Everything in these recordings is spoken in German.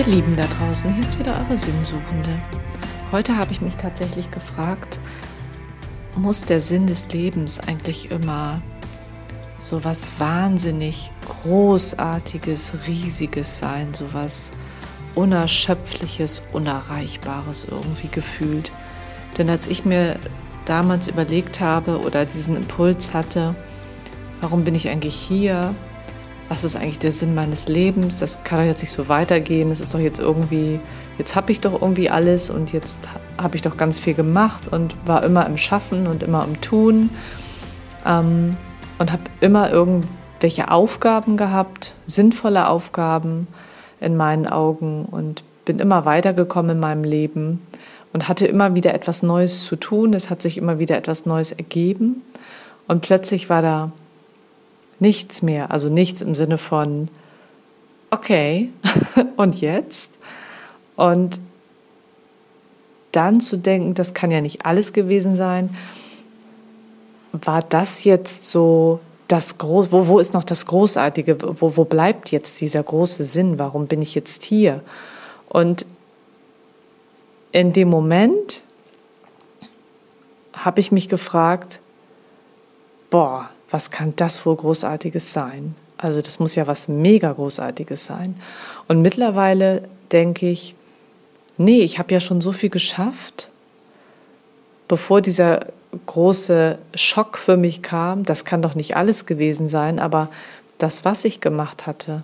Ihr Lieben da draußen, hier ist wieder eure Sinnsuchende. Heute habe ich mich tatsächlich gefragt, muss der Sinn des Lebens eigentlich immer so was wahnsinnig Großartiges, Riesiges sein, so was Unerschöpfliches, Unerreichbares irgendwie gefühlt? Denn als ich mir damals überlegt habe oder diesen Impuls hatte, warum bin ich eigentlich hier? Was ist eigentlich der Sinn meines Lebens? Das kann doch jetzt nicht so weitergehen. Es ist doch jetzt irgendwie, jetzt habe ich doch irgendwie alles und jetzt habe ich doch ganz viel gemacht und war immer im Schaffen und immer im Tun ähm, und habe immer irgendwelche Aufgaben gehabt, sinnvolle Aufgaben in meinen Augen und bin immer weitergekommen in meinem Leben und hatte immer wieder etwas Neues zu tun. Es hat sich immer wieder etwas Neues ergeben. Und plötzlich war da nichts mehr. Also nichts im Sinne von, okay, und jetzt? Und dann zu denken, das kann ja nicht alles gewesen sein. War das jetzt so das Groß, wo, wo ist noch das Großartige? Wo, wo bleibt jetzt dieser große Sinn? Warum bin ich jetzt hier? Und in dem Moment habe ich mich gefragt, boah, was kann das wohl Großartiges sein? Also das muss ja was mega Großartiges sein. Und mittlerweile denke ich, nee, ich habe ja schon so viel geschafft, bevor dieser große Schock für mich kam. Das kann doch nicht alles gewesen sein, aber das, was ich gemacht hatte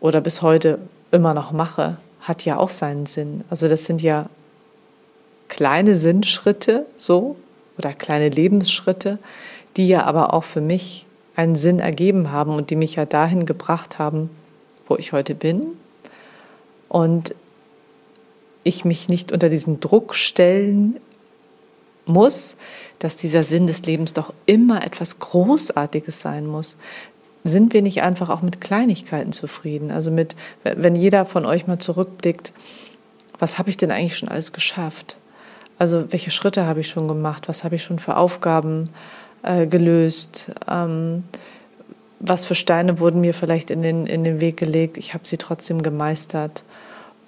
oder bis heute immer noch mache, hat ja auch seinen Sinn. Also das sind ja kleine Sinnschritte so oder kleine Lebensschritte, die ja aber auch für mich einen Sinn ergeben haben und die mich ja dahin gebracht haben, wo ich heute bin. Und ich mich nicht unter diesen Druck stellen muss, dass dieser Sinn des Lebens doch immer etwas Großartiges sein muss. Sind wir nicht einfach auch mit Kleinigkeiten zufrieden? Also mit, wenn jeder von euch mal zurückblickt, was habe ich denn eigentlich schon alles geschafft? Also welche Schritte habe ich schon gemacht? Was habe ich schon für Aufgaben äh, gelöst? Ähm, was für Steine wurden mir vielleicht in den, in den Weg gelegt? Ich habe sie trotzdem gemeistert.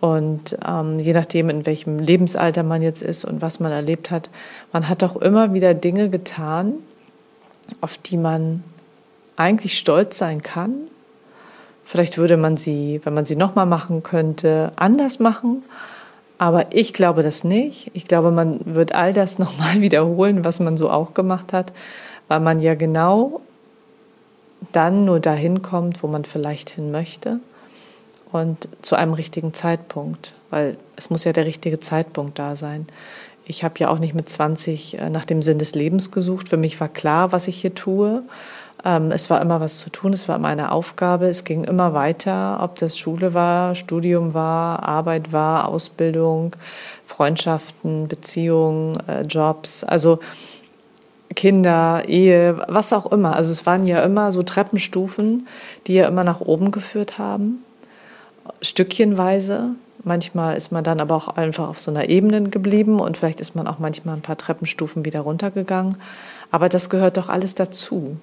Und ähm, je nachdem, in welchem Lebensalter man jetzt ist und was man erlebt hat, man hat auch immer wieder Dinge getan, auf die man eigentlich stolz sein kann. Vielleicht würde man sie, wenn man sie nochmal machen könnte, anders machen. Aber ich glaube das nicht. Ich glaube, man wird all das nochmal wiederholen, was man so auch gemacht hat, weil man ja genau dann nur dahin kommt, wo man vielleicht hin möchte und zu einem richtigen Zeitpunkt, weil es muss ja der richtige Zeitpunkt da sein. Ich habe ja auch nicht mit 20 äh, nach dem Sinn des Lebens gesucht. Für mich war klar, was ich hier tue. Ähm, es war immer was zu tun, es war immer eine Aufgabe, es ging immer weiter, ob das Schule war, Studium war, Arbeit war, Ausbildung, Freundschaften, Beziehungen, äh, Jobs, also Kinder, Ehe, was auch immer. Also es waren ja immer so Treppenstufen, die ja immer nach oben geführt haben, stückchenweise. Manchmal ist man dann aber auch einfach auf so einer Ebene geblieben und vielleicht ist man auch manchmal ein paar Treppenstufen wieder runtergegangen. Aber das gehört doch alles dazu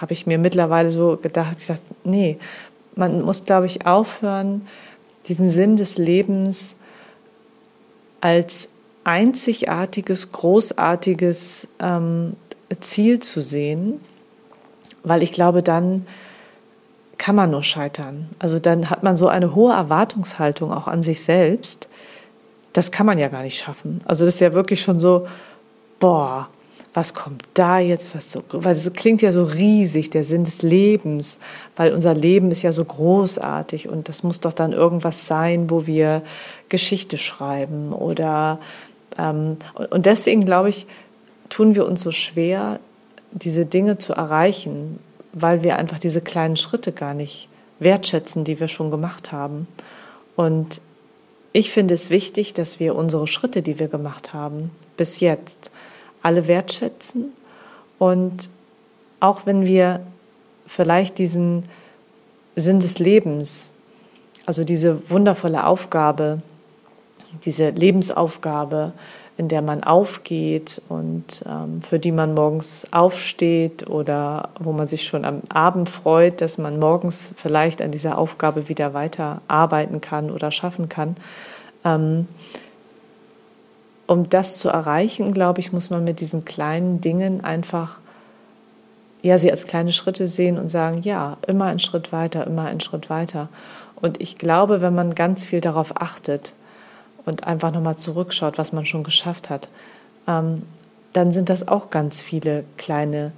habe ich mir mittlerweile so gedacht, habe gesagt, nee, man muss, glaube ich, aufhören, diesen Sinn des Lebens als einzigartiges, großartiges ähm, Ziel zu sehen, weil ich glaube, dann kann man nur scheitern. Also dann hat man so eine hohe Erwartungshaltung auch an sich selbst. Das kann man ja gar nicht schaffen. Also das ist ja wirklich schon so, boah, was kommt da jetzt, was so, weil es klingt ja so riesig, der Sinn des Lebens, weil unser Leben ist ja so großartig und das muss doch dann irgendwas sein, wo wir Geschichte schreiben oder ähm, und deswegen glaube ich, tun wir uns so schwer, diese Dinge zu erreichen, weil wir einfach diese kleinen Schritte gar nicht wertschätzen, die wir schon gemacht haben. Und ich finde es wichtig, dass wir unsere Schritte, die wir gemacht haben, bis jetzt, alle wertschätzen. Und auch wenn wir vielleicht diesen Sinn des Lebens, also diese wundervolle Aufgabe, diese Lebensaufgabe in der man aufgeht und ähm, für die man morgens aufsteht oder wo man sich schon am Abend freut, dass man morgens vielleicht an dieser Aufgabe wieder weiter arbeiten kann oder schaffen kann. Ähm, um das zu erreichen, glaube ich, muss man mit diesen kleinen Dingen einfach ja, sie als kleine Schritte sehen und sagen, ja, immer einen Schritt weiter, immer einen Schritt weiter. Und ich glaube, wenn man ganz viel darauf achtet, und einfach nochmal zurückschaut, was man schon geschafft hat, ähm, dann sind das auch ganz viele kleine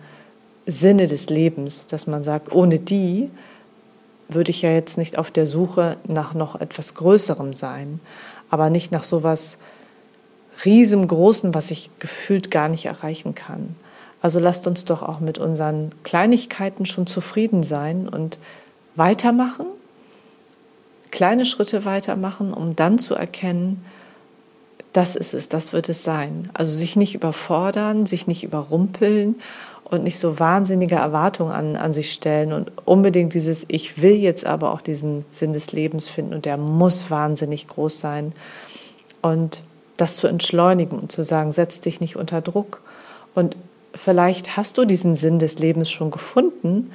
Sinne des Lebens, dass man sagt, ohne die würde ich ja jetzt nicht auf der Suche nach noch etwas Größerem sein, aber nicht nach sowas riesengroßen, was ich gefühlt gar nicht erreichen kann. Also lasst uns doch auch mit unseren Kleinigkeiten schon zufrieden sein und weitermachen kleine Schritte weitermachen, um dann zu erkennen, das ist es, das wird es sein. Also sich nicht überfordern, sich nicht überrumpeln und nicht so wahnsinnige Erwartungen an, an sich stellen und unbedingt dieses, ich will jetzt aber auch diesen Sinn des Lebens finden und der muss wahnsinnig groß sein. Und das zu entschleunigen und zu sagen, setz dich nicht unter Druck. Und vielleicht hast du diesen Sinn des Lebens schon gefunden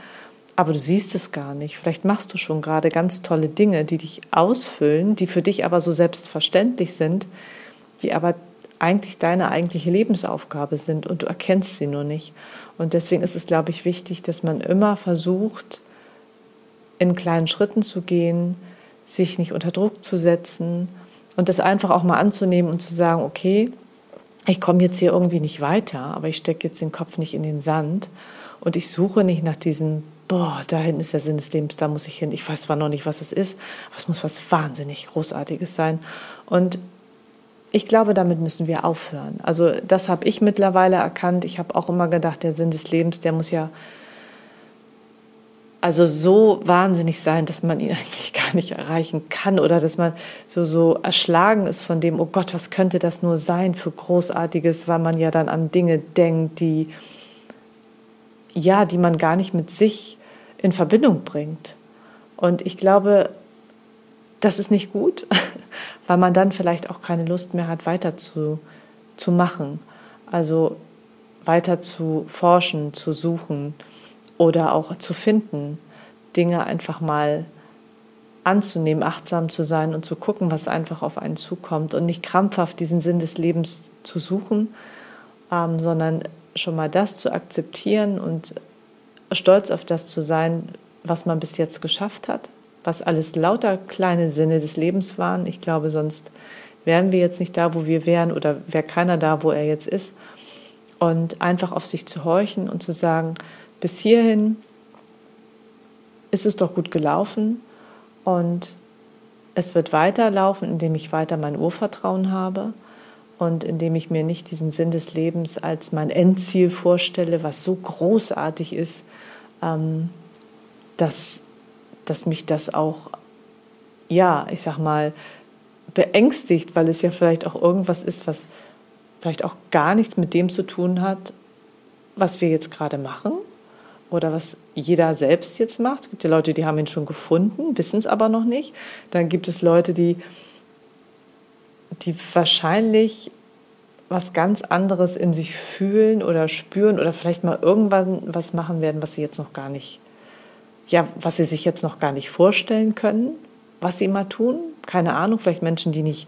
aber du siehst es gar nicht. Vielleicht machst du schon gerade ganz tolle Dinge, die dich ausfüllen, die für dich aber so selbstverständlich sind, die aber eigentlich deine eigentliche Lebensaufgabe sind und du erkennst sie nur nicht. Und deswegen ist es, glaube ich, wichtig, dass man immer versucht, in kleinen Schritten zu gehen, sich nicht unter Druck zu setzen und das einfach auch mal anzunehmen und zu sagen, okay, ich komme jetzt hier irgendwie nicht weiter, aber ich stecke jetzt den Kopf nicht in den Sand und ich suche nicht nach diesen boah, da hinten ist der Sinn des Lebens, da muss ich hin. Ich weiß zwar noch nicht, was es ist, aber es muss was wahnsinnig Großartiges sein. Und ich glaube, damit müssen wir aufhören. Also das habe ich mittlerweile erkannt. Ich habe auch immer gedacht, der Sinn des Lebens, der muss ja also so wahnsinnig sein, dass man ihn eigentlich gar nicht erreichen kann oder dass man so, so erschlagen ist von dem, oh Gott, was könnte das nur sein für Großartiges, weil man ja dann an Dinge denkt, die, ja, die man gar nicht mit sich in Verbindung bringt. Und ich glaube, das ist nicht gut, weil man dann vielleicht auch keine Lust mehr hat, weiter zu, zu machen. Also weiter zu forschen, zu suchen oder auch zu finden, Dinge einfach mal anzunehmen, achtsam zu sein und zu gucken, was einfach auf einen zukommt und nicht krampfhaft diesen Sinn des Lebens zu suchen, ähm, sondern schon mal das zu akzeptieren und stolz auf das zu sein, was man bis jetzt geschafft hat, was alles lauter kleine Sinne des Lebens waren. Ich glaube, sonst wären wir jetzt nicht da, wo wir wären oder wäre keiner da, wo er jetzt ist. Und einfach auf sich zu horchen und zu sagen, bis hierhin ist es doch gut gelaufen und es wird weiterlaufen, indem ich weiter mein Urvertrauen habe und indem ich mir nicht diesen Sinn des Lebens als mein Endziel vorstelle, was so großartig ist, ähm, dass, dass mich das auch, ja, ich sag mal, beängstigt, weil es ja vielleicht auch irgendwas ist, was vielleicht auch gar nichts mit dem zu tun hat, was wir jetzt gerade machen oder was jeder selbst jetzt macht. Es gibt ja Leute, die haben ihn schon gefunden, wissen es aber noch nicht. Dann gibt es Leute, die die wahrscheinlich was ganz anderes in sich fühlen oder spüren oder vielleicht mal irgendwann was machen werden, was sie jetzt noch gar nicht, ja, was sie sich jetzt noch gar nicht vorstellen können, was sie mal tun. Keine Ahnung, vielleicht Menschen, die nicht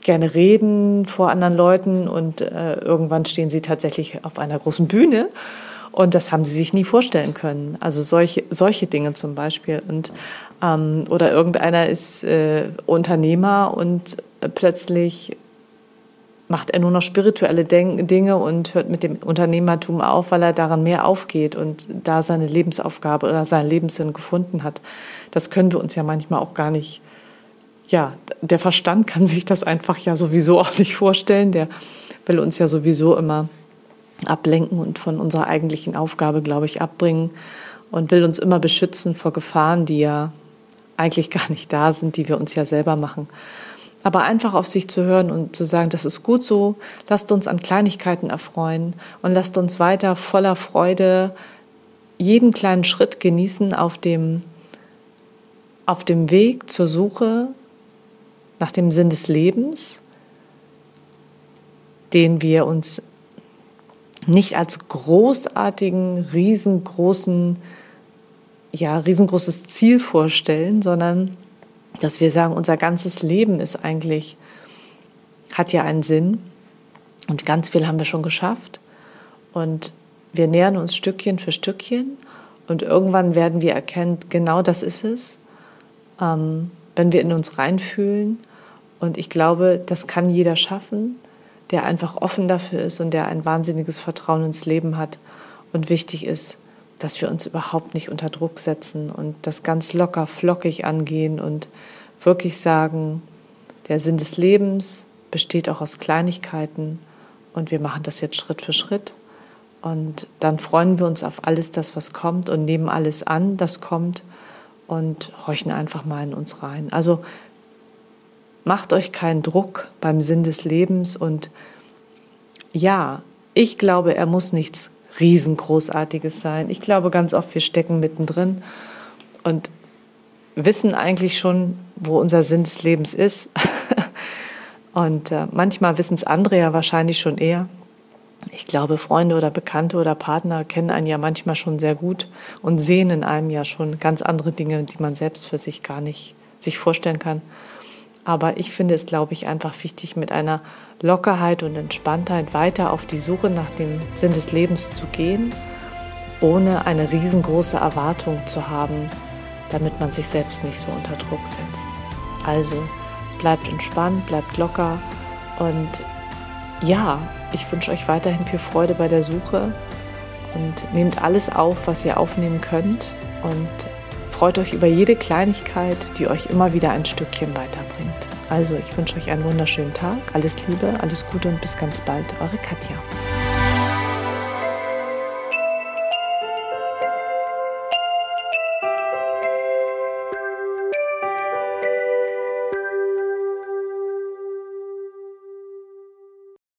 gerne reden vor anderen Leuten und äh, irgendwann stehen sie tatsächlich auf einer großen Bühne und das haben sie sich nie vorstellen können. Also solche, solche Dinge zum Beispiel. Und, ähm, oder irgendeiner ist äh, Unternehmer und plötzlich macht er nur noch spirituelle Dinge und hört mit dem Unternehmertum auf, weil er daran mehr aufgeht und da seine Lebensaufgabe oder seinen Lebenssinn gefunden hat. Das können wir uns ja manchmal auch gar nicht, ja, der Verstand kann sich das einfach ja sowieso auch nicht vorstellen. Der will uns ja sowieso immer ablenken und von unserer eigentlichen Aufgabe, glaube ich, abbringen und will uns immer beschützen vor Gefahren, die ja eigentlich gar nicht da sind, die wir uns ja selber machen. Aber einfach auf sich zu hören und zu sagen, das ist gut so, lasst uns an Kleinigkeiten erfreuen und lasst uns weiter voller Freude jeden kleinen Schritt genießen auf dem, auf dem Weg zur Suche nach dem Sinn des Lebens, den wir uns nicht als großartigen, riesengroßen, ja, riesengroßes Ziel vorstellen, sondern dass wir sagen, unser ganzes Leben ist eigentlich, hat ja einen Sinn. Und ganz viel haben wir schon geschafft. Und wir nähern uns Stückchen für Stückchen. Und irgendwann werden wir erkennen, genau das ist es, ähm, wenn wir in uns reinfühlen. Und ich glaube, das kann jeder schaffen, der einfach offen dafür ist und der ein wahnsinniges Vertrauen ins Leben hat und wichtig ist, dass wir uns überhaupt nicht unter Druck setzen und das ganz locker, flockig angehen und wirklich sagen, der Sinn des Lebens besteht auch aus Kleinigkeiten und wir machen das jetzt Schritt für Schritt. Und dann freuen wir uns auf alles das, was kommt und nehmen alles an, das kommt und horchen einfach mal in uns rein. Also macht euch keinen Druck beim Sinn des Lebens und ja, ich glaube, er muss nichts riesengroßartiges sein. Ich glaube ganz oft, wir stecken mittendrin und wissen eigentlich schon, wo unser Sinn des Lebens ist. und äh, manchmal wissen es andere ja wahrscheinlich schon eher. Ich glaube, Freunde oder Bekannte oder Partner kennen einen ja manchmal schon sehr gut und sehen in einem ja schon ganz andere Dinge, die man selbst für sich gar nicht sich vorstellen kann. Aber ich finde es, glaube ich, einfach wichtig, mit einer Lockerheit und Entspanntheit weiter auf die Suche nach dem Sinn des Lebens zu gehen, ohne eine riesengroße Erwartung zu haben, damit man sich selbst nicht so unter Druck setzt. Also bleibt entspannt, bleibt locker und ja, ich wünsche euch weiterhin viel Freude bei der Suche und nehmt alles auf, was ihr aufnehmen könnt und freut euch über jede Kleinigkeit, die euch immer wieder ein Stückchen weiterbringt. Also ich wünsche euch einen wunderschönen Tag, alles Liebe, alles Gute und bis ganz bald, eure Katja.